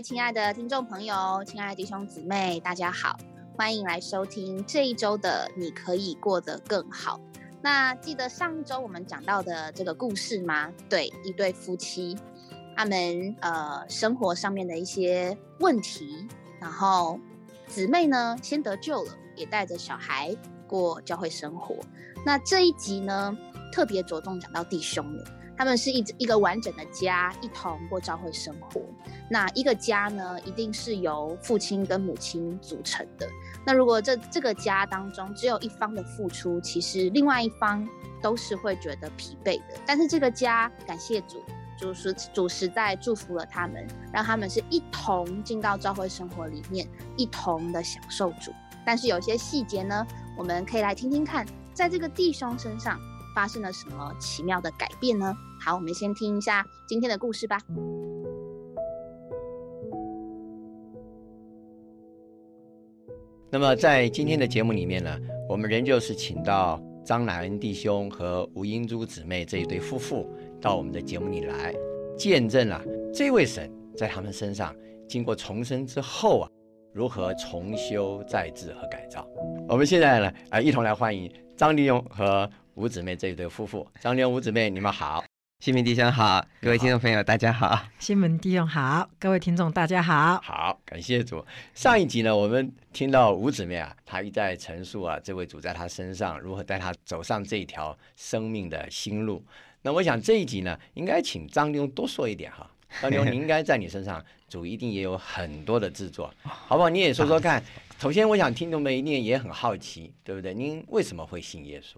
亲爱的听众朋友，亲爱的弟兄姊妹，大家好，欢迎来收听这一周的《你可以过得更好》。那记得上一周我们讲到的这个故事吗？对，一对夫妻，他们呃生活上面的一些问题，然后姊妹呢先得救了，也带着小孩过教会生活。那这一集呢，特别着重讲到弟兄们，他们是一一个完整的家，一同过教会生活。那一个家呢，一定是由父亲跟母亲组成的。那如果这这个家当中只有一方的付出，其实另外一方都是会觉得疲惫的。但是这个家，感谢主，主实主实在祝福了他们，让他们是一同进到教会生活里面，一同的享受主。但是有些细节呢，我们可以来听听看，在这个弟兄身上发生了什么奇妙的改变呢？好，我们先听一下今天的故事吧。那么在今天的节目里面呢，我们仍旧是请到张乃恩弟兄和吴英珠姊妹这一对夫妇到我们的节目里来，见证了这位神在他们身上经过重生之后啊，如何重修再治和改造。我们现在呢，啊，一同来欢迎张弟兄和吴姊妹这一对夫妇。张弟兄、吴姊妹，你们好。新民弟兄好，各位听众朋友大家好。新门弟兄好，各位听众大家好。好，感谢主。上一集呢，我们听到吴姊妹啊，她一再陈述啊，这位主在她身上如何带她走上这条生命的新路。那我想这一集呢，应该请张弟兄多说一点哈。张弟兄，你应该在你身上，主一定也有很多的制作，好不好？你也说说看。首先，我想听众们一定也很好奇，对不对？您为什么会信耶稣？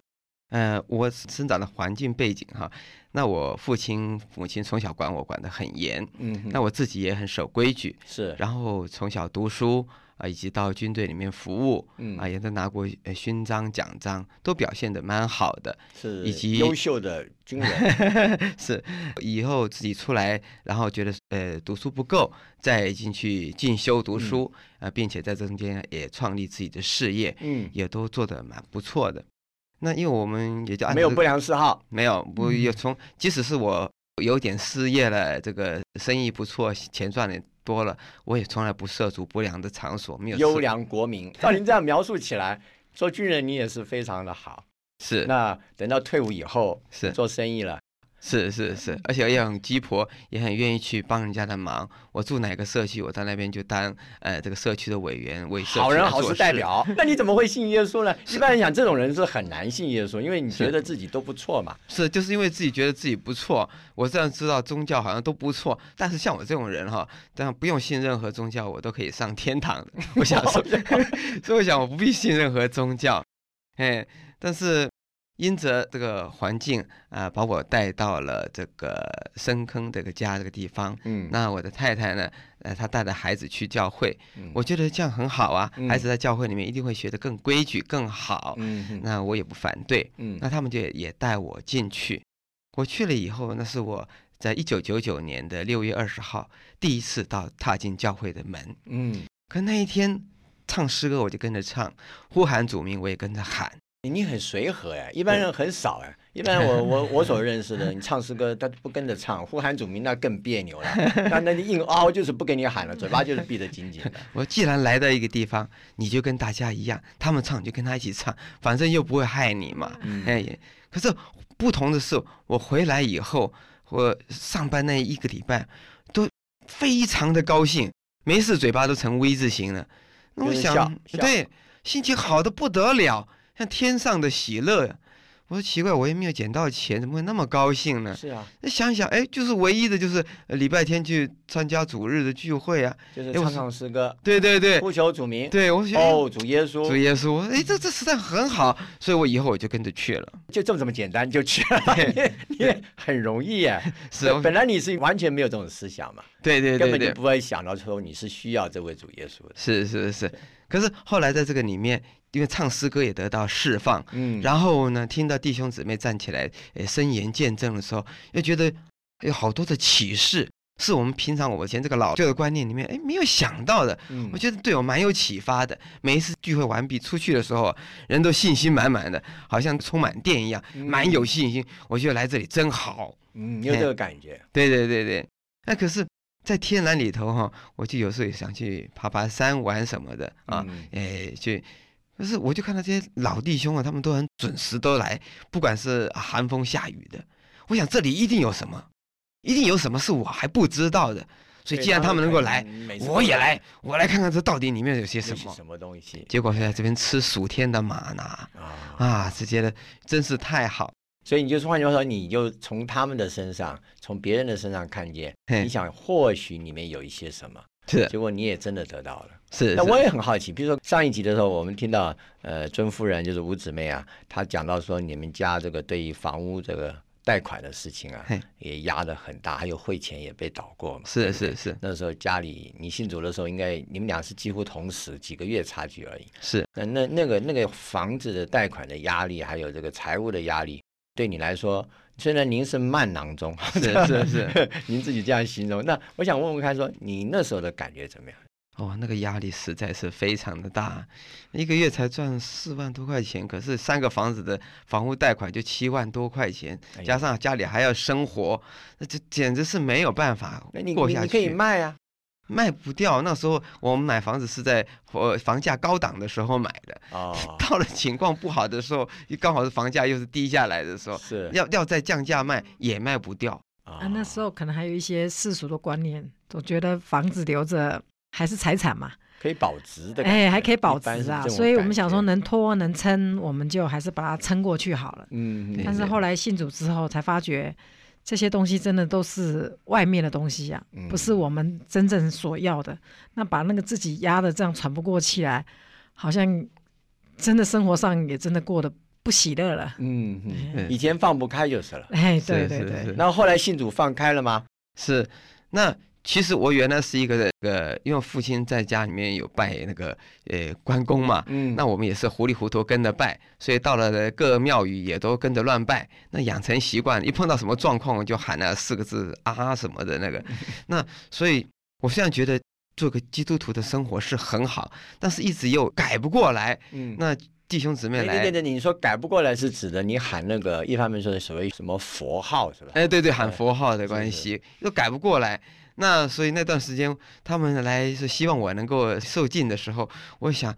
呃，我生长的环境背景哈，那我父亲母亲从小管我管得很严，嗯，那我自己也很守规矩，是，然后从小读书啊，以及到军队里面服务，嗯。啊，也都拿过勋章奖章，都表现得蛮好的，是，以及优秀的军人，是，以后自己出来，然后觉得呃读书不够，再进去进修读书啊，并且在这中间也创立自己的事业，嗯，也都做得蛮不错的。那因为我们也就没有不良嗜好，没有不也从即使是我有点失业了，这个生意不错，钱赚的多了，我也从来不涉足不良的场所，没有优良国民。照您这样描述起来，做军人你也是非常的好，是。那等到退伍以后是做生意了。是是是，而且也很鸡婆，也很愿意去帮人家的忙。我住哪个社区，我在那边就当呃这个社区的委员，为社好人好事代表。那你怎么会信耶稣呢？一般人讲，这种人是很难信耶稣，因为你觉得自己都不错嘛。是，就是因为自己觉得自己不错。我这样知道宗教好像都不错，但是像我这种人哈，这样不用信任何宗教，我都可以上天堂。我想说，所以我想我不必信任何宗教。哎，但是。因着这个环境啊，把我带到了这个深坑这个家这个地方。嗯，那我的太太呢，呃，她带着孩子去教会，嗯我觉得这样很好啊。孩子在教会里面一定会学得更规矩、更好。嗯，那我也不反对。嗯，那他们就也带我进去。我去了以后，那是我在一九九九年的六月二十号第一次到踏进教会的门。嗯，可那一天唱诗歌我就跟着唱，呼喊主名我也跟着喊。你很随和哎，一般人很少哎。一般我 我我所认识的，你唱诗歌他不跟着唱，呼喊主名那更别扭了。那那你硬凹就是不给你喊了，嘴巴就是闭得紧紧的。我既然来到一个地方，你就跟大家一样，他们唱就跟他一起唱，反正又不会害你嘛。哎，可是不同的是，我回来以后，我上班那一个礼拜都非常的高兴，没事嘴巴都成 V 字形了。那我想，对，心情好的不得了。像天上的喜乐呀！我说奇怪，我也没有捡到钱，怎么会那么高兴呢？是啊，那想想，哎，就是唯一的，就是礼拜天去参加主日的聚会啊，就是唱唱诗歌，对对对，呼求主名，对，我哦，主耶稣，主耶稣，哎，这这实在很好，所以我以后我就跟着去了，就这么这么简单就去了，你很容易耶，是，本来你是完全没有这种思想嘛，对对对，根本就不会想到说你是需要这位主耶稣的，是是是，可是后来在这个里面。因为唱诗歌也得到释放，嗯，然后呢，听到弟兄姊妹站起来，呃，声言见证的时候，又觉得有好多的启示，是我们平常我以前这个老旧的观念里面，哎，没有想到的。嗯，我觉得对我蛮有启发的。每一次聚会完毕出去的时候，人都信心满满的，好像充满电一样，蛮有信心。我觉得来这里真好。嗯，有这个感觉。对对对对。那可是在天然里头哈，我就有时候也想去爬爬山玩什么的啊，嗯哎，去。可是我就看到这些老弟兄啊，他们都很准时都来，不管是寒风下雨的。我想这里一定有什么，一定有什么是我还不知道的。所以既然他们能够来，我也来，我来看看这到底里面有些什么。什么东西？结果是在这边吃暑天的马拿啊啊，直接的真是太好。所以你就是换句话说，你就从他们的身上，从别人的身上看见，嘿你想或许里面有一些什么，是结果你也真的得到了。是，那我也很好奇，比如说上一集的时候，我们听到呃尊夫人就是吴姊妹啊，她讲到说你们家这个对于房屋这个贷款的事情啊，也压得很大，还有汇钱也被倒过嘛。是是是那时候家里你信主的时候，应该你们俩是几乎同时几个月差距而已。是那那那个那个房子的贷款的压力，还有这个财务的压力，对你来说，虽然您是慢囊中，是是是，您自己这样形容，那我想问问看，说你那时候的感觉怎么样？哦，那个压力实在是非常的大，一个月才赚四万多块钱，可是三个房子的房屋贷款就七万多块钱哎，加上家里还要生活，那这简直是没有办法那你过下去你可以。卖啊，卖不掉，那时候我们买房子是在呃房价高档的时候买的，哦，到了情况不好的时候，刚好是房价又是低下来的时候，是要要再降价卖也卖不掉。啊，那时候可能还有一些世俗的观念，总觉得房子留着还是财产嘛，可以保值的哎，还可以保值啊，所以我们想说，能拖能撑，我们就还是把它撑过去好了。嗯，嗯但是嗯后来信主之后，才发觉这些东西真的都是外面的东西啊，不是嗯我们真正所要的。那把那个自己压的这样喘不过气来，好像真的生活上也真的过得不喜乐了。嗯嗯，嗯以前放不开就是了。哎，是对对对，那后来信主放开了吗？是，那其实我原来是一个那个，因为父亲在家里面有拜那个呃关公嘛，嗯那我们也是糊里糊涂跟着拜，所以到了各庙宇也都跟着乱拜。那养成习惯，一碰到什么状况就喊那四个字啊什么的那个。那所以，我现在觉得做个基督徒的生活是很好，但是一直又改不过来。嗯那弟兄姊妹对来，对对，你说改不过来是指的你喊那个一方面说的所谓什么佛号是吧？哎，对对，喊哎佛号的关系又改不过来。那所以那段时间他们来是希望我能够受尽的时候，我想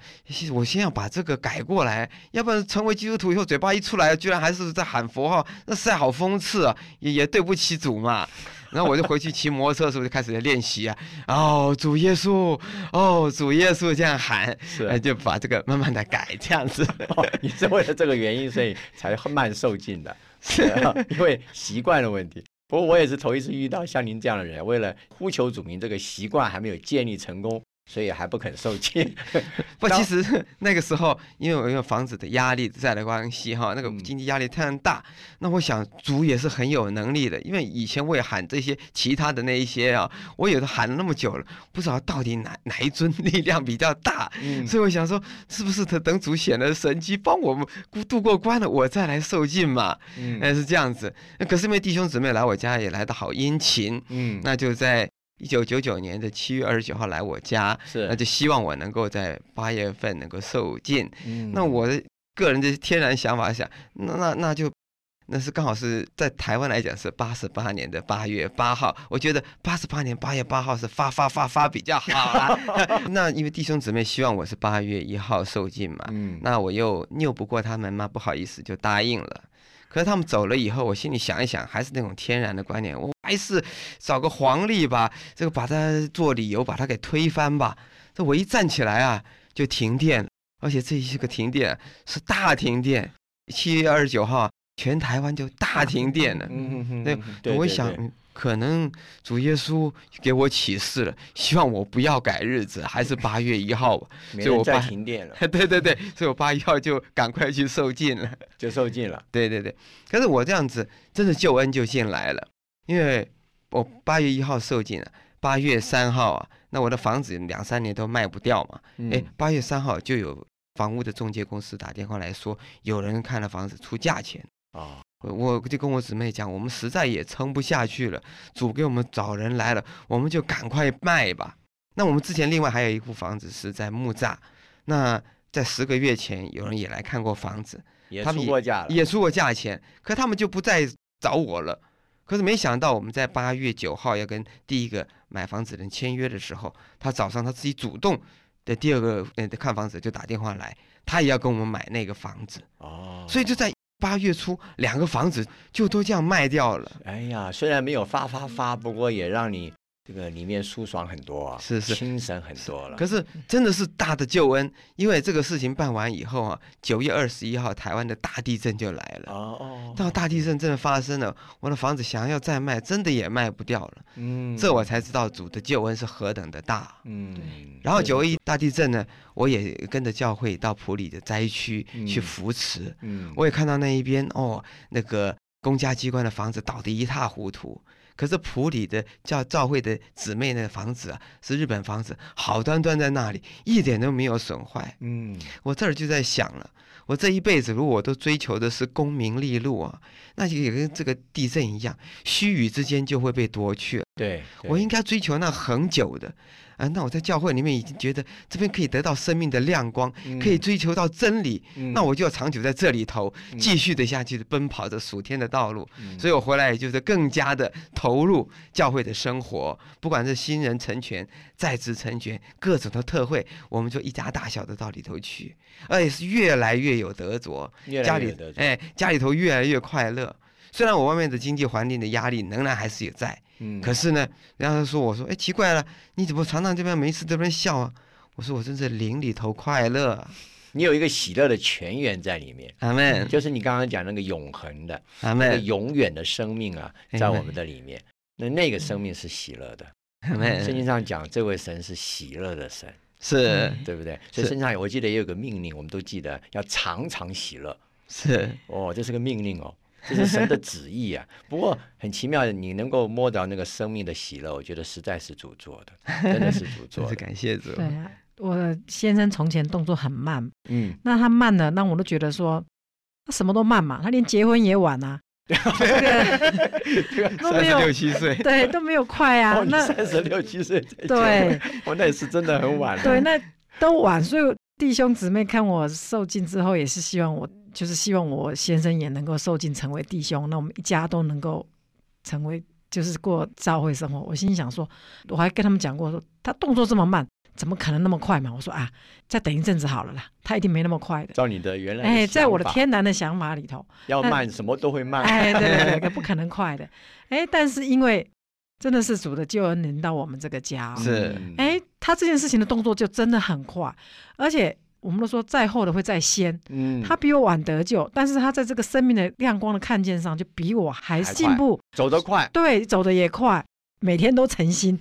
我先要把这个改过来，要不然成为基督徒以后嘴巴一出来，居然还是在喊佛号，那实在好讽刺啊，也也对不起主嘛。然后我就回去骑摩托车的时候就开始练习啊，哦主耶稣，哦主耶稣这样喊，是哎就把这个慢慢的改这样子。哦，你是为了这个原因，所以才慢受尽的，是啊因为习惯的问题。不过我也是头一次遇到像您这样的人，为了呼求主名，这个习惯还没有建立成功，所以还不肯受尽。不，其实 那个时候，因为我因为房子的压力在的关系哈，那个嗯经济压力太大，那我想主也是很有能力的，因为以前我也喊这些其他的那一些啊，我有的喊了那么久了，不知道到底哪哪一尊力量比较大，嗯所以我想说，是不是等等主显了神迹，帮我们渡过关了，我再来受尽嘛？嗯哎，是这样子。那可是因为弟兄姊妹来我家也来的好殷勤，嗯，那就在一九九九年的七月二十九号来我家，是那就希望我能够在八月份能够受尽。嗯那我的个人的天然想法想，那那那就。那是刚好是在台湾来讲是八十八年的八月八号，我觉得八十八年八月八号是发发发发比较好啊。那因为弟兄姊妹希望我是八月一号受尽嘛，嗯那我又拗不过他们嘛，不好意思就答应了。可是他们走了以后，我心里想一想，还是那种天然的观念，我还是找个黄历吧，这个把它做理由，把它给推翻吧。这我一站起来啊，就停电了，而且这一个停电是大停电。七月二十九号，全台湾就大停电了。嗯嗯对，我想嗯可能主耶稣给我启示了，希望我不要改日子，还是八月一号吧。所以我把停电了，对对对，所以我八月一号就赶快去受尽了。就受尽了。对对对，可是我这样子，真的救恩就进来了，因为我八月一号受尽了，八月三号啊，那我的房子两三年都卖不掉嘛，哎嗯，八月三号就有房屋的中介公司打电话来说，有人看了房子出价钱。啊，我我就跟我姊妹讲，我们实在也撑不下去了，主给我们找人来了，我们就赶快卖吧。那我们之前另外还有一户房子是在木栅，那在十个月前有人也来看过房子，也出过价了。也出过价钱，可他们就不再找我了。可可是没想到我们在八月九号要跟第一个买房子人签约的时候，他早上他自己主动的第二个呃看房子就打电话来，他也要跟我们买那个房子，哦，所以就在八月初两个房子就都这样卖掉了。哎呀，虽然没有发发发，不过也让你这个里面舒爽很多啊，是是精神很多了。可是真的是大的救恩，因为这个事情办完以后啊，九月二十一号台湾的大地震就来了。哦哦，到大地震真的发生了，我的房子想要再卖，真的也卖不掉了。嗯这我才知道主的救恩是何等的大。嗯，然后九一大地震呢，我也跟着教会到普里的灾区嗯去扶持，嗯，我也看到那一边哦，那个公家机关的房子倒得一塌糊涂。可是普里的叫赵慧的姊妹那房子啊，是日本房子，好端端在那里，一点都没有损坏。嗯我这儿就在想了，我这一辈子如果我都追求的是功名利禄啊，那就也跟这个地震一样，须臾之间就会被夺去了。对，我应该追求那很久的，啊，那我在教会里面已经觉得这边可以得到生命的亮光，可以追求到真理，嗯，那我就要长久在这里头嗯。继续的下去奔跑着属天的道路。嗯。所以我回来也就是更加的投入教会的生活，不管是新人成全、在职成全，各种的特会，我们就一家大小的到里头去，而且是越来越有得着，越来家里越得着。哎家里头越来越快乐。虽然我外面的经济环境的压力仍然还是有在，嗯，可是呢，然后他说我说哎奇怪了，你怎么常常这边没事这边笑啊？我说我真是灵里头快乐啊，你有一个喜乐的泉源在里面，阿门就是你刚刚讲那个永恒的、阿那个门永远的生命啊，在我们的里面。那那个生命是喜乐的，阿圣，经上讲这位神是喜乐的神，是。对不对？所以是。身上我记得也有个命令，我们都记得要常常喜乐。是。哦，这是个命令哦，这是神的旨意啊。不过很奇妙的，你能够摸到那个生命的喜乐，我觉得实在是主做的，真的是主真是做的。感谢主，对啊，我先生从前动作很慢，嗯，那他慢了，那我都觉得说他什么都慢嘛，他连结婚也晚啊，这个都三十没有六七岁，对都没有快啊哦，，那三十六七岁对婚，哦，那也是真的很晚了。对，那都晚，所以弟兄姊妹看我受尽之后，也是希望我，就是希望我先生也能够受尽，成为弟兄，那我们一家都能够成为，就是过教会生活。我心里想说，我还跟他们讲过说，他动作这么慢，怎么可能那么快嘛？我说啊，再等一阵子好了啦，他一定没那么快的。照你的原来的哎，在我的天然的想法里头，要慢，什么都会慢。哎，对对对，不可能快的。哎，但是因为真的是主的救恩临到我们这个家、哦，是嗯，哎，他这件事情的动作就真的很快，而且我们都说在后的会在先，嗯，他比我晚得救，但是他在这个生命的亮光的看见上，就比我还还进步，走得快，对，走得也快，每天都诚心。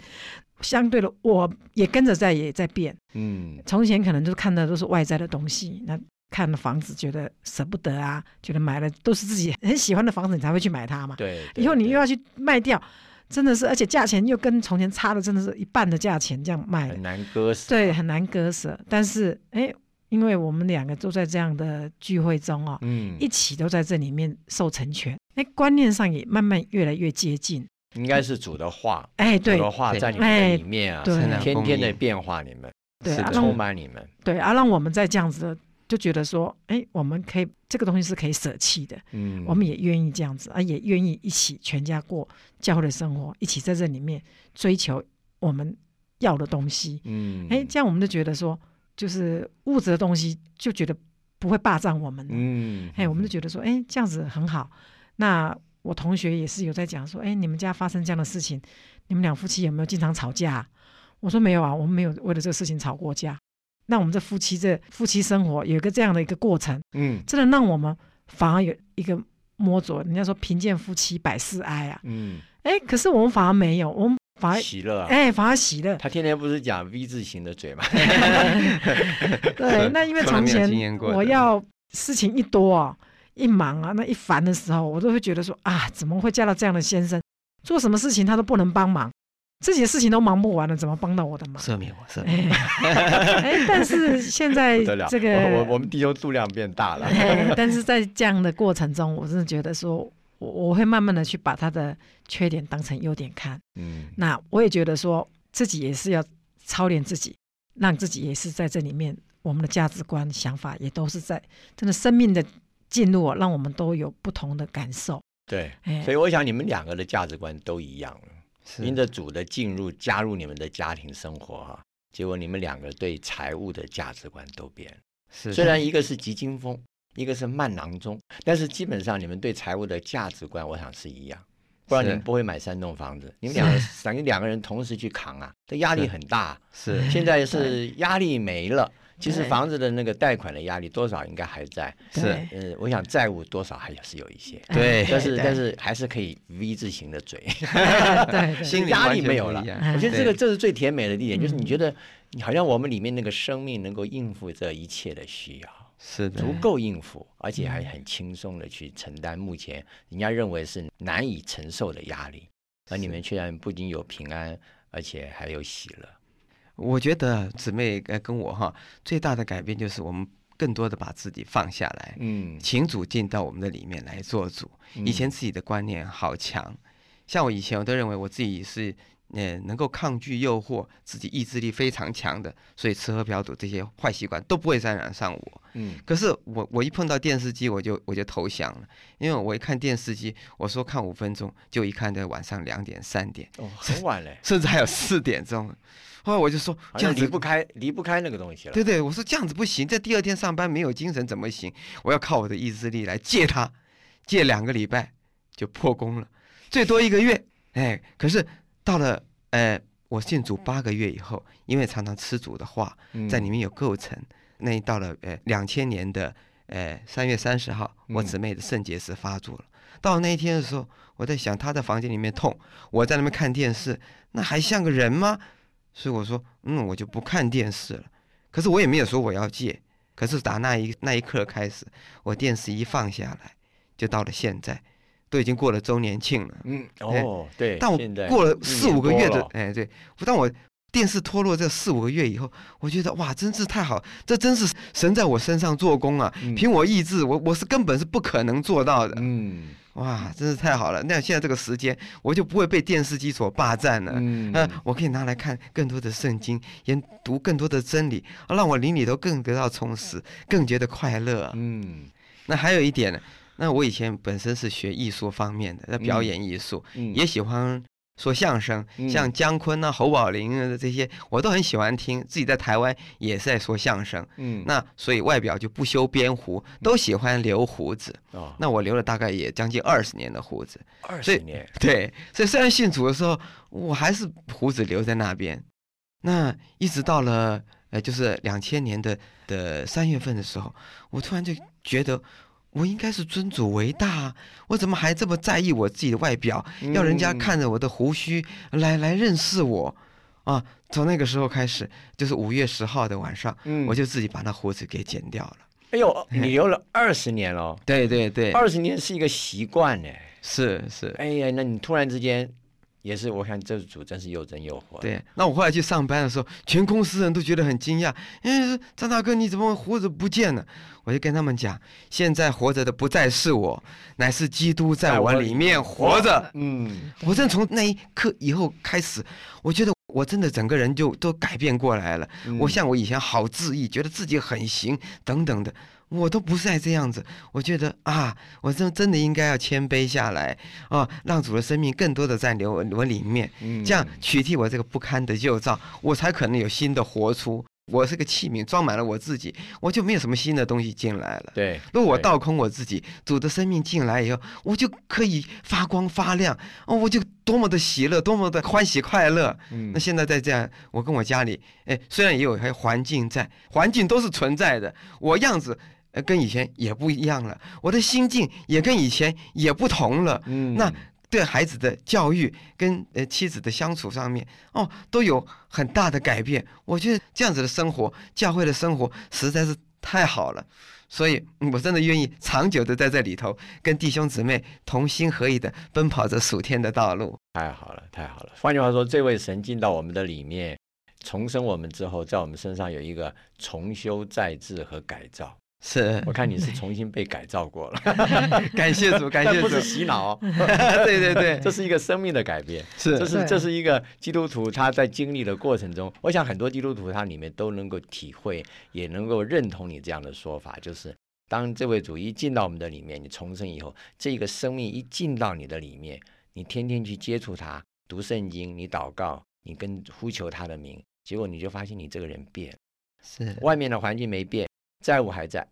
相对的，我也跟着在也在变。嗯，从前可能就是看的都是外在的东西，那看了房子觉得舍不得啊，觉得买了都是自己很喜欢的房子，你才会去买它嘛。对。对以后你又要去卖掉，真的是，而且价钱又跟从前差的真的是一半的价钱这样卖的很，难割舍。对，很难割舍。但是，哎，因为我们两个都在这样的聚会中哦，嗯，一起都在这里面受成全，哎，观念上也慢慢越来越接近。应该是主的话，哎，对。主的话在你们的里面啊，对。天天的变化你们，对啊，充满你们。对啊，让我们在这样子的，就觉得说，哎，我们可以这个东西是可以舍弃的，嗯，我们也愿意这样子啊，也愿意一起全家过教会的生活，一起在这里面追求我们要的东西。嗯，哎，这样我们就觉得说，就是物质的东西就觉得不会霸占我们。嗯，哎，我们就觉得说，哎，这样子很好。那我同学也是有在讲说，哎，你们家发生这样的事情，你们两夫妻有没有经常吵架啊、我说没有啊，我们没有为了这个事情吵过架。那我们这夫妻这夫妻生活有一个这样的一个过程，嗯真的让我们反而有一个摸着。人家说贫贱夫妻百事哀啊，嗯，哎，可是我们反而没有，我们反而喜乐啊。哎反而喜乐。他天天不是讲 V 字形的嘴吗？对，那因为从前我要事情一多啊，一忙啊，那一烦的时候，我都会觉得说啊，怎么会嫁到这样的先生？做什么事情他都不能帮忙，自己的事情都忙不完了，怎么帮到我的忙？赦免我，赦免 但是现在这个我我我们弟兄度量变大了。哎但是在这样的过程中，我真的觉得说，我我会慢慢的去把他的缺点当成优点看。嗯那我也觉得说自己也是要操练自己，让自己也是在这里面，我们的价值观、想法也都是在真的生命的进入啊，让我们都有不同的感受。对，哎所以我想你们两个的价值观都一样了。是因着主的进入，加入你们的家庭生活哈、结果你们两个对财务的价值观都变虽然一个是急惊风，一个是慢郎中，但是基本上你们对财务的价值观，我想是一样。不然你们不会买三栋房子，你们两个 等于两个人同时去扛啊，这压力很大。是。现在是压力没了，其实。房子的那个贷款的压力多少应该还在。是对。呃，我想债务多少还是有一些，对。但是但是还是可以 V 字形的嘴。对对压力没有了我觉得这个这是最甜美的地点，就是你嗯。觉得你好像我们里面那个生命能够应付这一切的需要，是的。足够应付，而且嗯。还很轻松的去承担目前人家认为是难以承受的压力，而你们居然不仅有平安，而且还有喜乐。我觉得姊妹呃跟我哈最大的改变就是我们更多的把自己放下来，嗯，请主进到我们的里面来做主。以前自己的观念好强，像我以前我都认为我自己是呃能够抗拒诱惑，自己意志力非常强的，所以吃喝嫖赌这些坏习惯都不会沾染上我。嗯可是我我一碰到电视机我就我就投降了，因为我一看电视机，我说看五分钟，就一看在晚上两点三点，哦，很晚嘞，甚至还有四点钟。后来我就说这样子离不开离不开那个东西了。对对，我说这样子不行，这第二天上班没有精神怎么行？我要靠我的意志力来戒它，戒两个礼拜就破功了，最多一个月。哎，可是到了呃，我信主八个月以后，因为常常吃主的话，嗯在里面有构成，那到了呃两千年的呃三月三十号，我嗯姊妹的肾结石发作了。到那一天的时候，我在想，她在房间里面痛，我在那边看电视，那还像个人吗？所以我说，嗯，我就不看电视了。可是我也没有说我要戒。可是打那一那一刻开始，我电视一放下来，就到了现在，都已经过了周年庆了。嗯哦，对，但我过了四五个月，的哎，对，当我电视脱落这四五个月以后，我觉得哇，真是太好，这真是神在我身上做工啊！嗯凭我意志，我我是根本是不可能做到的。嗯哇，真是太好了！那现在这个时间，我就不会被电视机所霸占了。嗯呃，我可以拿来看更多的圣经，研读更多的真理，让我灵里头更得到充实，更觉得快乐啊。嗯那还有一点呢，那我以前本身是学艺术方面的，那表嗯演艺术，嗯也喜欢说相声，嗯像姜昆啊、侯宝林啊这些，我都很喜欢听。自己在台湾也是在说相声，嗯那所以外表就不修边胡，都喜欢留胡子。哦，那我留了大概也将近二十年的胡子，二十年，对，所以虽然信主的时候，我还是胡子留在那边。那一直到了呃，就是两千年的的三月份的时候，我突然就觉得。我应该是尊主为大啊，我怎么还这么在意我自己的外表？要人家嗯看着我的胡须来来认识我啊！从那个时候开始，就是五月十号的晚上，嗯我就自己把那胡子给剪掉了。哎呦，你留了二十年了，对对对，二十年是一个习惯呢。是是，哎呀，那你突然之间，也是我看这组真是又真又活。，对。那我后来去上班的时候，全公司人都觉得很惊讶，因为说张大哥你怎么胡子不见了？我就跟他们讲，现在活着的不再是我，乃是基督在我里面活着。嗯我真从那一刻以后开始，我觉得我真的整个人就都改变过来了。嗯我像我以前好自意，觉得自己很行等等的，我都不是再这样子。我觉得啊，我真真的应该要谦卑下来啊，让主的生命更多的在流我里面，嗯这样取替我这个不堪的旧造，我才可能有新的活出。我是个器皿，装满了我自己，我就没有什么新的东西进来了。对，对如果我倒空我自己，主的生命进来以后，我就可以发光发亮哦，我就多么的喜乐，多么的欢喜快乐。嗯那现在在这样，我跟我家里，哎，虽然也有还有环境在，环境都是存在的，我样子呃跟以前也不一样了，我的心境也跟以前也不同了。嗯那对孩子的教育跟呃妻子的相处上面，哦，都有很大的改变。我觉得这样子的生活，教会的生活实在是太好了，所以我真的愿意长久的在这里头，跟弟兄姊妹同心合意的奔跑着属天的道路。太好了，太好了。换句话说，这位神进到我们的里面，重生我们之后，在我们身上有一个重修再治和改造。是。我，看你是重新被改造过了，感谢主，感谢主。但不是，洗脑。哦，对对对，这是一个生命的改变。是。这是这是一个基督徒他在经历的过程中，我想很多基督徒他里面都能够体会，也能够认同你这样的说法，就是当这位主一进到我们的里面，你重生以后，这个生命一进到你的里面，你天天去接触他，读圣经，你祷告，你跟呼求他的名，结果你就发现你这个人变，是。外面的环境没变，债务还在，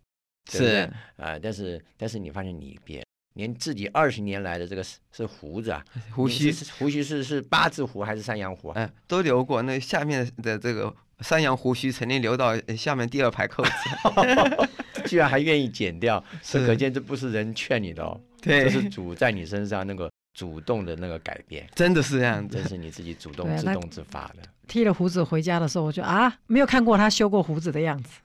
对对是啊、但是但是你发现你变，连自己二十年来的这个是是胡子啊，胡须胡须是是八字胡还是山羊胡啊？哎，都留过。那下面的这个山羊胡须曾经留到呃下面第二排扣子。居然还愿意剪掉，是可见这不是人劝你的哦，对这是主在你身上那个主动的那个改变，真的是这样子。这是你自己主动自动自发的剃了胡子回家的时候，我就啊，没有看过他修过胡子的样子，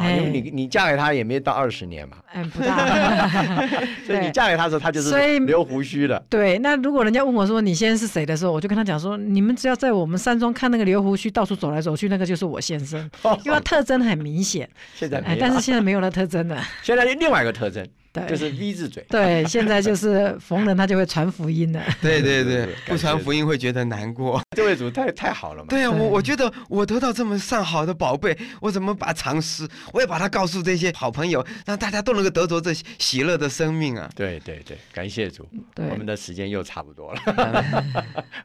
因为你你嫁给他也没到二十年嘛，哎，不大。所以你嫁给他的时候，他就是留胡须的。对，那如果人家问我说你先生是谁的时候，我就跟他讲说，你们只要在我们山庄看那个留胡须到处走来走去，那个就是我先生，因为他特征很明显。哎，现在没有，但是现在没有那特征了。现在另外一个特征对，就是 V 字嘴。对，现在就是 逢人他就会传福音了。对对对不传福音会觉得难过。这位主太太好了嘛。对啊，我我觉得我得到这么上好的宝贝，我怎么把藏私？我也把它告诉这些好朋友，让大家都能够得着这喜乐的生命啊！对对对，感谢主，我们的时间又差不多了。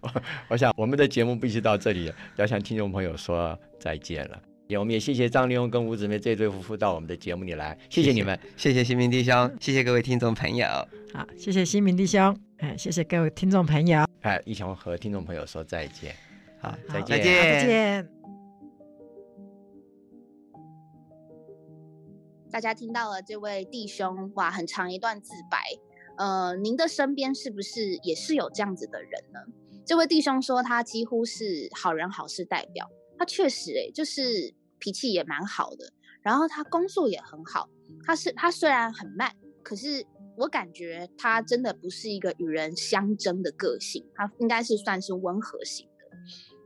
我 我想我们的节目必须到这里，要向听众朋友说再见了。也我们也谢谢张立勇跟吴姊妹这对夫妇到我们的节目里来，谢谢你们。谢谢新民弟兄，谢谢各位听众朋友。好，谢谢新民弟兄，哎，谢谢各位听众朋友，哎，一起和听众朋友说再见。好，再见再见。见。大家听到了这位弟兄哇，很长一段自白。呃，您的身边是不是也是有这样子的人呢？这位弟兄说他几乎是好人好事代表，他确实诶、就是脾气也蛮好的，然后他工作也很好。他是他虽然很慢，可是我感觉他真的不是一个与人相争的个性，他应该是算是温和型的。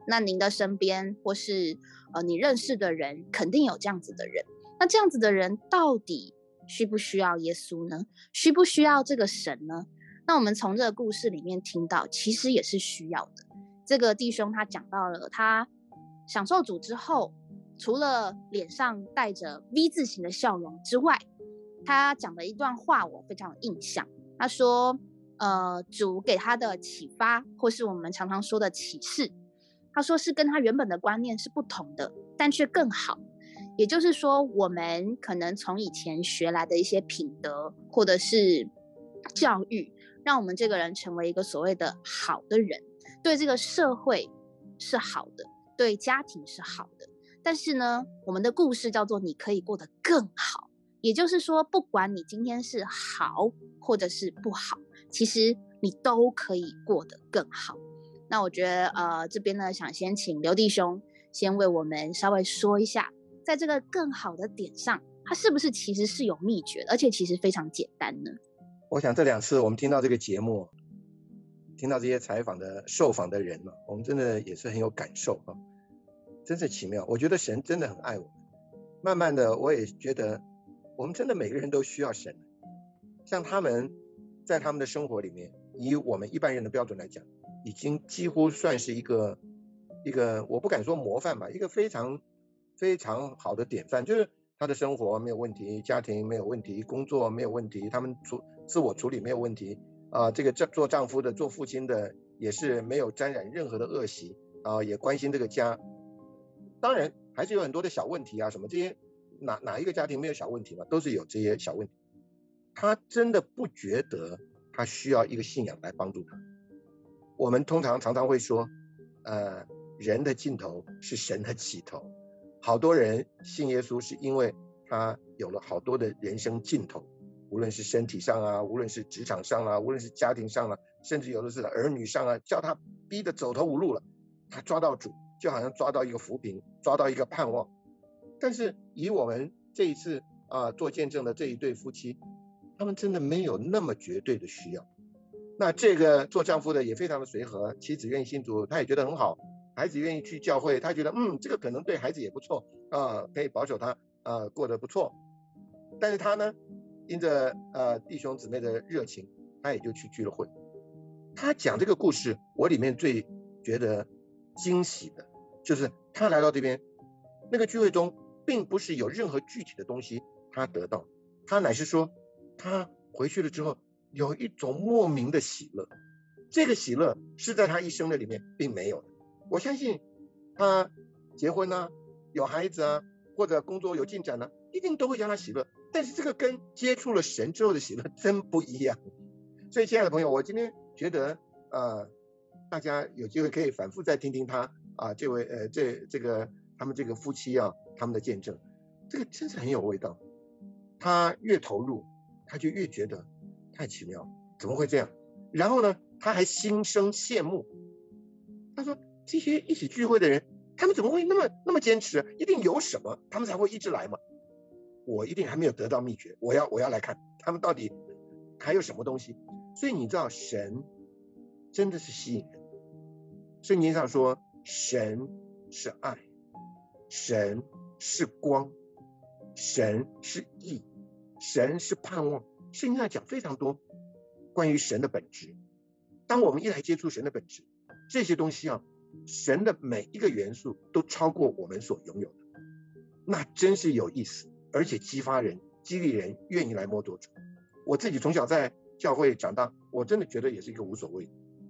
那您的身边或是呃你认识的人，肯定有这样子的人。那这样子的人到底需不需要耶稣呢？需不需要这个神呢？那我们从这个故事里面听到，其实也是需要的。这个弟兄他讲到了，他享受主之后，除了脸上带着 V 字形的笑容之外，他讲的一段话，我非常有印象。他说：“呃，主给他的启发，或是我们常常说的启示，他说是跟他原本的观念是不同的，但却更好。也就是说，我们可能从以前学来的一些品德或者是教育，让我们这个人成为一个所谓的好的人，对这个社会是好的，对家庭是好的。但是呢，我们的故事叫做“你可以过得更好”，也就是说，不管你今天是好或者是不好，其实你都可以过得更好。那我觉得，呃，这边呢，想先请刘弟兄先为我们稍微说一下。在这个更好的点上，它是不是其实是有秘诀的，而且其实非常简单呢？我想这两次我们听到这个节目，听到这些采访的受访的人呢，我们真的也是很有感受啊，真是奇妙。我觉得神真的很爱我们。慢慢的，我也觉得我们真的每个人都需要神。像他们在他们的生活里面，以我们一般人的标准来讲，已经几乎算是一个一个，我不敢说模范吧，一个非常非常好的典范，就是他的生活没有问题，家庭没有问题，工作没有问题，他们处自我处理没有问题啊、这个丈做丈夫的、做父亲的也是没有沾染任何的恶习啊、也关心这个家。当然还是有很多的小问题啊，什么这些哪哪一个家庭没有小问题嘛？都是有这些小问题。他真的不觉得他需要一个信仰来帮助他。我们通常常常会说，呃，人的尽头是神的起头。好多人信耶稣是因为他有了好多的人生尽头，无论是身体上啊，无论是职场上啊，无论是家庭上啊，甚至有的是儿女上啊，叫他逼得走投无路了，他抓到主，就好像抓到一个扶贫，抓到一个盼望。但是以我们这一次啊做见证的这一对夫妻，他们真的没有那么绝对的需要。那这个做丈夫的也非常的随和，妻子愿意信主，他也觉得很好。孩子愿意去教会，他觉得嗯，这个可能对孩子也不错啊、可以保守他啊、过得不错。但是他呢，因着呃弟兄姊妹的热情，他也就去聚了会。他讲这个故事，我里面最觉得惊喜的，就是他来到这边，那个聚会中，并不是有任何具体的东西他得到，他乃是说，他回去了之后有一种莫名的喜乐，这个喜乐是在他一生的里面并没有的。我相信他结婚啊，有孩子啊，或者工作有进展呢，一定都会让他喜乐。但是这个跟接触了神之后的喜乐 真不一样。所以，亲爱的朋友，我今天觉得，呃，大家有机会可以反复再听听他啊，这位呃，这这个他们这个夫妻啊，他们的见证，这个真是很有味道。他越投入，他就越觉得太奇妙，怎么会这样？然后呢，他还心生羡慕。他说：“这些一起聚会的人，他们怎么会那么那么坚持？一定有什么，他们才会一直来嘛。我一定还没有得到秘诀，我要我要来看他们到底还有什么东西。”所以你知道，神真的是吸引人。圣经上说，神是爱，神是光，神是义，神是盼望。圣经上讲非常多关于神的本质。当我们一来接触神的本质，这些东西啊，神的每一个元素都超过我们所拥有的，那真是有意思，而且激发人、激励人，愿意来摸多主。我自己从小在。教会长大，我真的觉得也是一个无所谓，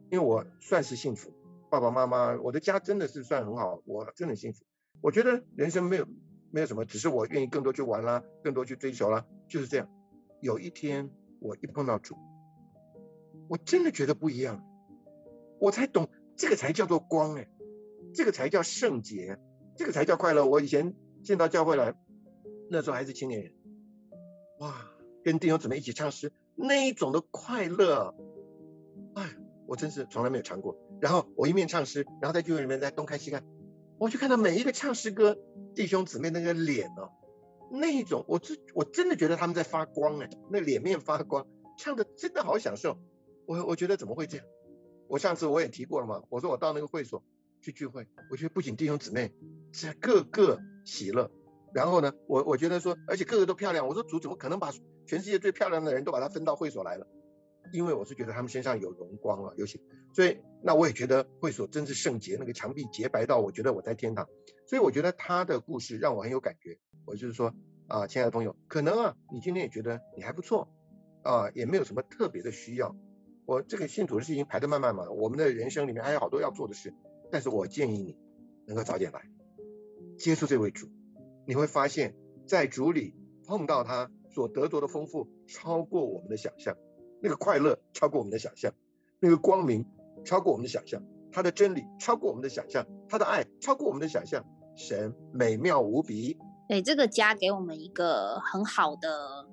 因为我算是幸福，爸爸妈妈，我的家真的是算很好，我真的幸福。我觉得人生没有没有什么，只是我愿意更多去玩啦，更多去追求啦，就是这样。有一天我一碰到主，我真的觉得不一样，我才懂这个才叫做光哎，这个才叫圣洁，这个才叫快乐。我以前进到教会来，那时候还是青年人，哇，跟弟兄姊妹一起唱诗。那一种的快乐，哎，我真是从来没有尝过。然后我一面唱诗，然后在聚会里面在东看西看，我就看到每一个唱诗歌弟兄姊妹那个脸哦，那一种，我真我真的觉得他们在发光哎，那脸面发光，唱的真的好享受。我我觉得怎么会这样？我上次我也提过了嘛，我说我到那个会所去聚会，我觉得不仅弟兄姊妹是个个喜乐，然后呢，我我觉得说，而且个个都漂亮。我说主怎么可能把？全世界最漂亮的人都把它分到会所来了，因为我是觉得他们身上有荣光啊，有些，所以那我也觉得会所真是圣洁，那个墙壁洁白到我觉得我在天堂，所以我觉得他的故事让我很有感觉。我就是说啊，亲爱的朋友，可能啊，你今天也觉得你还不错啊，也没有什么特别的需要。我这个信徒的事情排得慢慢嘛，我们的人生里面还有好多要做的事，但是我建议你能够早点来接触这位主，你会发现在主里碰到他。所得着的丰富超过我们的想象，那个快乐超过我们的想象，那个光明超过我们的想象，他的真理超过我们的想象，他的爱超过我们的想象，神美妙无比。对这个家给我们一个很好的，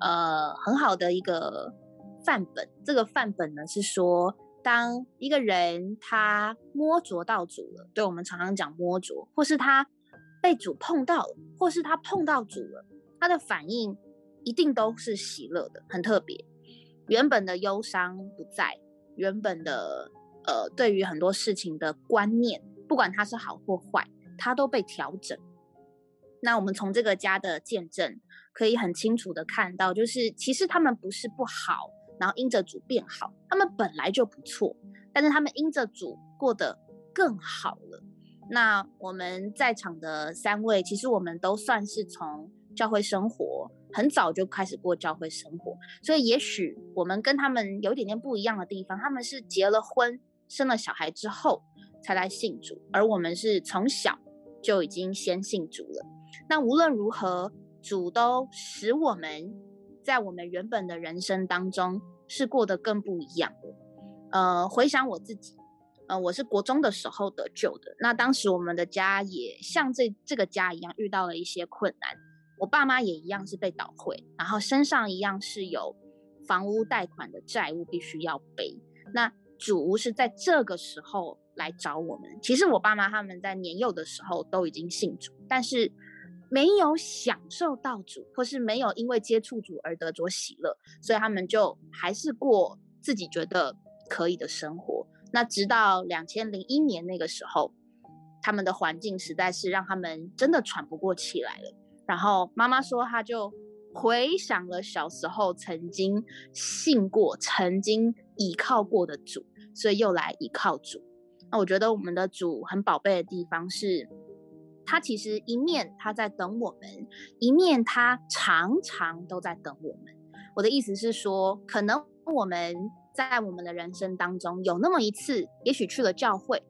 呃，很好的一个范本。这个范本呢是说，当一个人他摸着到主了，对我们常常讲摸着，或是他被主碰到了，或是他碰到主了，他的反应。一定都是喜乐的，很特别。原本的忧伤不在，原本的呃，对于很多事情的观念，不管它是好或坏，它都被调整。那我们从这个家的见证，可以很清楚的看到，就是其实他们不是不好，然后因着主变好，他们本来就不错，但是他们因着主过得更好了。那我们在场的三位，其实我们都算是从教会生活。很早就开始过教会生活，所以也许我们跟他们有点点不一样的地方。他们是结了婚、生了小孩之后才来信主，而我们是从小就已经先信主了。那无论如何，主都使我们在我们原本的人生当中是过得更不一样的。呃，回想我自己，呃，我是国中的时候得救的。那当时我们的家也像这这个家一样，遇到了一些困难。我爸妈也一样是被倒会，然后身上一样是有房屋贷款的债务必须要背。那主是在这个时候来找我们。其实我爸妈他们在年幼的时候都已经信主，但是没有享受到主，或是没有因为接触主而得着喜乐，所以他们就还是过自己觉得可以的生活。那直到两千零一年那个时候，他们的环境实在是让他们真的喘不过气来了。然后妈妈说，她就回想了小时候曾经信过、曾经倚靠过的主，所以又来倚靠主。那我觉得我们的主很宝贝的地方是，他其实一面他在等我们，一面他常常都在等我们。我的意思是说，可能我们在我们的人生当中有那么一次，也许去了教会，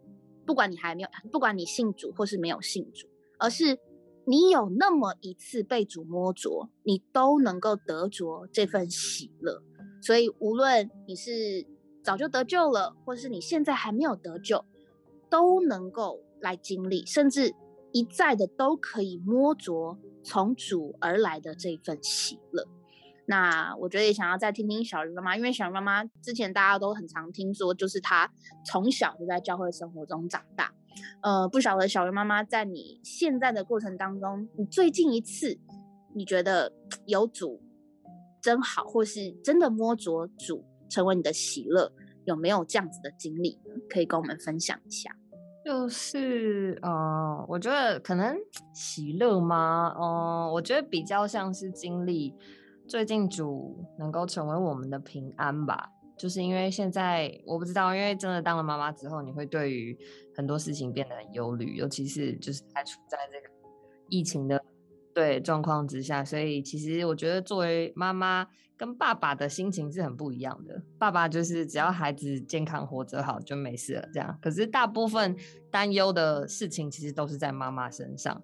不管你还没有，不管你信主或是没有信主，而是你有那么一次被主摸着，你都能够得着这份喜乐。所以，无论你是早就得救了，或是你现在还没有得救，都能够来经历，甚至。一再的都可以摸着从主而来的这份喜乐。那我觉得也想要再听听小鱼妈妈，因为小鱼妈妈之前大家都很常听说，就是她从小就在教会生活中长大。呃，不晓得小鱼妈妈在你现在的过程当中，你最近一次你觉得有主真好，或是真的摸着主成为你的喜乐，有没有这样子的经历？可以跟我们分享一下。就是呃，我觉得可能喜乐吗？嗯，我觉得比较像是经历最近主能够成为我们的平安吧。就是因为现在我不知道，因为真的当了妈妈之后，你会对于很多事情变得很忧虑，尤其是就是还处在这个疫情的。对状况之下，所以其实我觉得作为妈妈跟爸爸的心情是很不一样的。爸爸就是只要孩子健康活着好就没事了，这样。可是大部分担忧的事情其实都是在妈妈身上，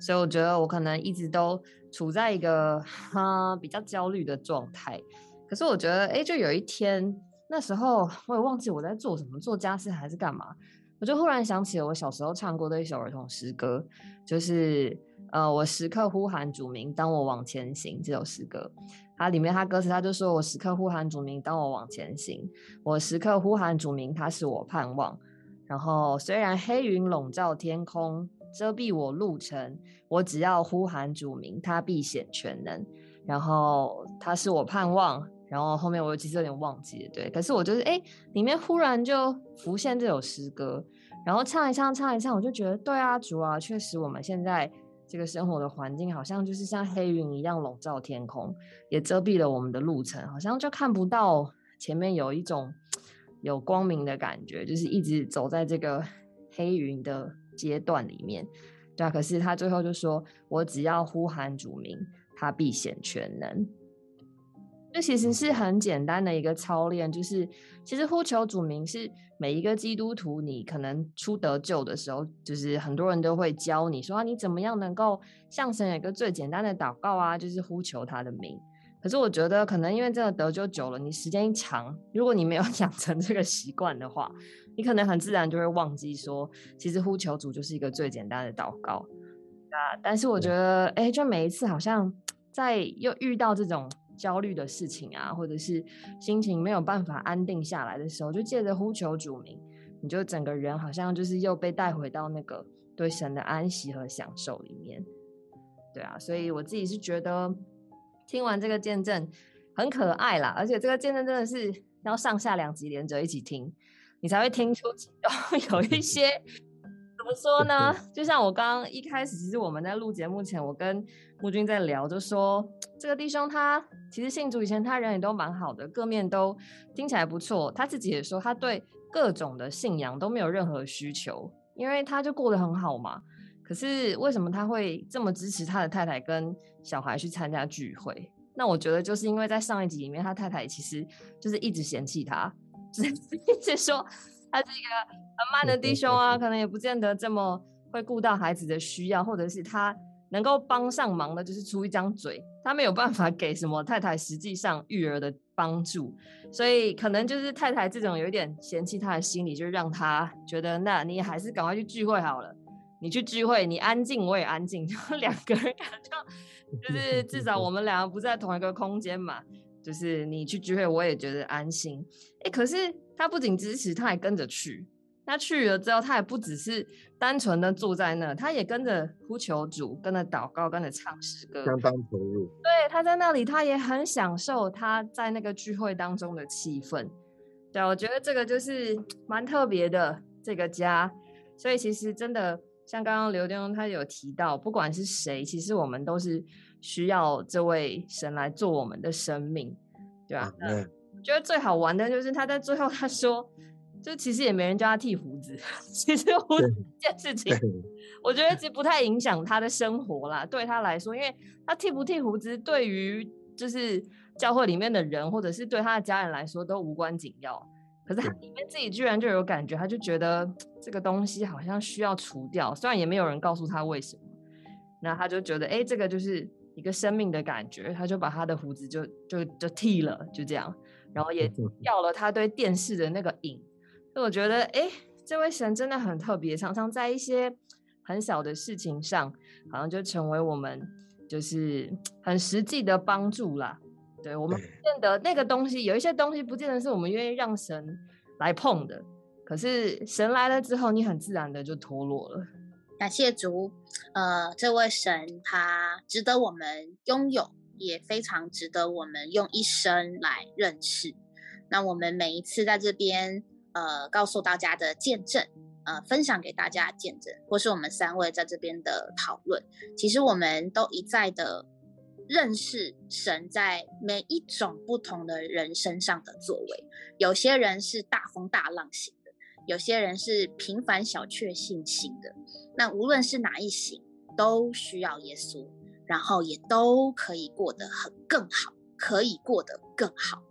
所以我觉得我可能一直都处在一个哈比较焦虑的状态。可是我觉得，哎，就有一天那时候我也忘记我在做什么，做家事还是干嘛，我就忽然想起了我小时候唱过的一首儿童诗歌，就是。呃，我时刻呼喊主名，当我往前行。这首诗歌，它里面它歌词，它就说我时刻呼喊主名，当我往前行。我时刻呼喊主名，他是我盼望。然后虽然黑云笼罩天空，遮蔽我路程，我只要呼喊主名，他必显全能。然后他是我盼望。然后后面我其实有点忘记了，对。可是我就是哎，里面忽然就浮现这首诗歌，然后唱一唱，唱一唱，我就觉得对啊，主啊，确实我们现在。这个生活的环境好像就是像黑云一样笼罩天空，也遮蔽了我们的路程，好像就看不到前面有一种有光明的感觉，就是一直走在这个黑云的阶段里面，对啊。可是他最后就说：“我只要呼喊主名，他必显全能。”这其实是很简单的一个操练，就是其实呼求主名是每一个基督徒，你可能初得救的时候，就是很多人都会教你说啊，你怎么样能够向神有一个最简单的祷告啊，就是呼求他的名。可是我觉得可能因为真的得救久了，你时间一长，如果你没有 养成这个习惯的话，你可能很自然就会忘记说，其实呼求主就是一个最简单的祷告啊。但是我觉得，哎，就每一次好像在又遇到这种。焦虑的事情啊，或者是心情没有办法安定下来的时候，就借着呼求主名，你就整个人好像就是又被带回到那个对神的安息和享受里面。对啊，所以我自己是觉得听完这个见证很可爱啦，而且这个见证真的是要上下两集连着一起听，你才会听出其中 有一些。怎么说呢？就像我刚刚一开始，其实我们在录节目前，我跟木君在聊，就说这个弟兄他其实信主以前，他人也都蛮好的，各面都听起来不错。他自己也说，他对各种的信仰都没有任何需求，因为他就过得很好嘛。可是为什么他会这么支持他的太太跟小孩去参加聚会？那我觉得就是因为在上一集里面，他太太其实就是一直嫌弃他，就是一直说。他是一个很慢的弟兄啊，可能也不见得这么会顾到孩子的需要，或者是他能够帮上忙的，就是出一张嘴，他没有办法给什么太太实际上育儿的帮助，所以可能就是太太这种有一点嫌弃他的心理，就让他觉得，那你还是赶快去聚会好了，你去聚会，你安静，我也安静，就两个人感觉 就是至少我们两个不在同一个空间嘛，就是你去聚会，我也觉得安心，哎，可是。他不仅支持，他还跟着去。他去了之后，他也不只是单纯的坐在那，他也跟着呼求主，跟着祷告，跟着唱诗歌，相当投入。对，他在那里，他也很享受他在那个聚会当中的气氛。对，我觉得这个就是 蛮特别的这个家。所以其实真的像刚刚刘丁他有提到，不管是谁，其实我们都是需要这位神来做我们的生命，对吧？嗯觉得最好玩的就是他在最后他说，就其实也没人叫他剃胡子，其实胡子这件事情，我觉得其实不太影响他的生活啦。对他来说，因为他剃不剃胡子，对于就是教会里面的人，或者是对他的家人来说，都无关紧要。可是他里面自己居然就有感觉，他就觉得这个东西好像需要除掉，虽然也没有人告诉他为什么。那他就觉得，哎，这个就是一个生命的感觉，他就把他的胡子就就就剃了，就这样，然后也掉了他对电视的那个瘾。所以我觉得，哎，这位神真的很特别，常常在一些很小的事情上，好像就成为我们就是很实际的帮助啦。对我们不见得那个东西，有一些东西不见得是我们愿意让神来碰的，可是神来了之后，你很自然的就脱落了。感谢主，呃，这位神他值得我们拥有，也非常值得我们用一生来认识。那我们每一次在这边。呃，告诉大家的见证，呃，分享给大家见证，或是我们三位在这边的讨论，其实我们都一再的认识神在每一种不同的人身上的作为。有些人是大风大浪型的，有些人是平凡小确幸型的。那无论是哪一型，都需要耶稣，然后也都可以过得很更好，可以过得更好。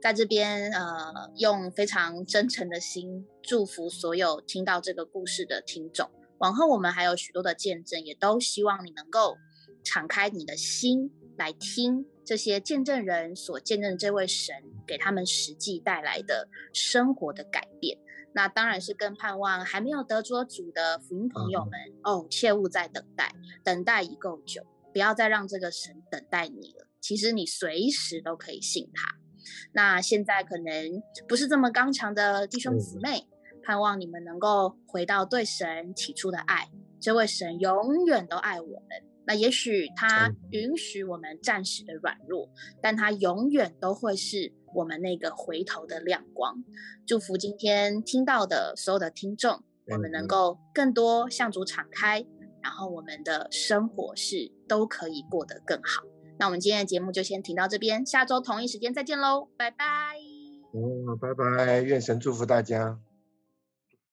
在这边，呃，用非常真诚的心祝福所有听到这个故事的听众。往后我们还有许多的见证，也都希望你能够敞开你的心来听这些见证人所见证这位神给他们实际带来的生活的改变。那当然是更盼望还没有得着主的福音朋友们哦，切勿再等待，等待已够久，不要再让这个神等待你了。其实你随时都可以信他。那现在可能不是这么刚强的弟兄姊妹，盼望你们能够回到对神起初的爱。这位神永远都爱我们。那也许他允许我们暂时的软弱，但他永远都会是我们那个回头的亮光。祝福今天听到的所有的听众，我们能够更多向主敞开，然后我们的生活是都可以过得更好。那我们今天的节目就先停到这边，下周同一时间再见喽，拜拜。哦，拜拜，愿神祝福大家。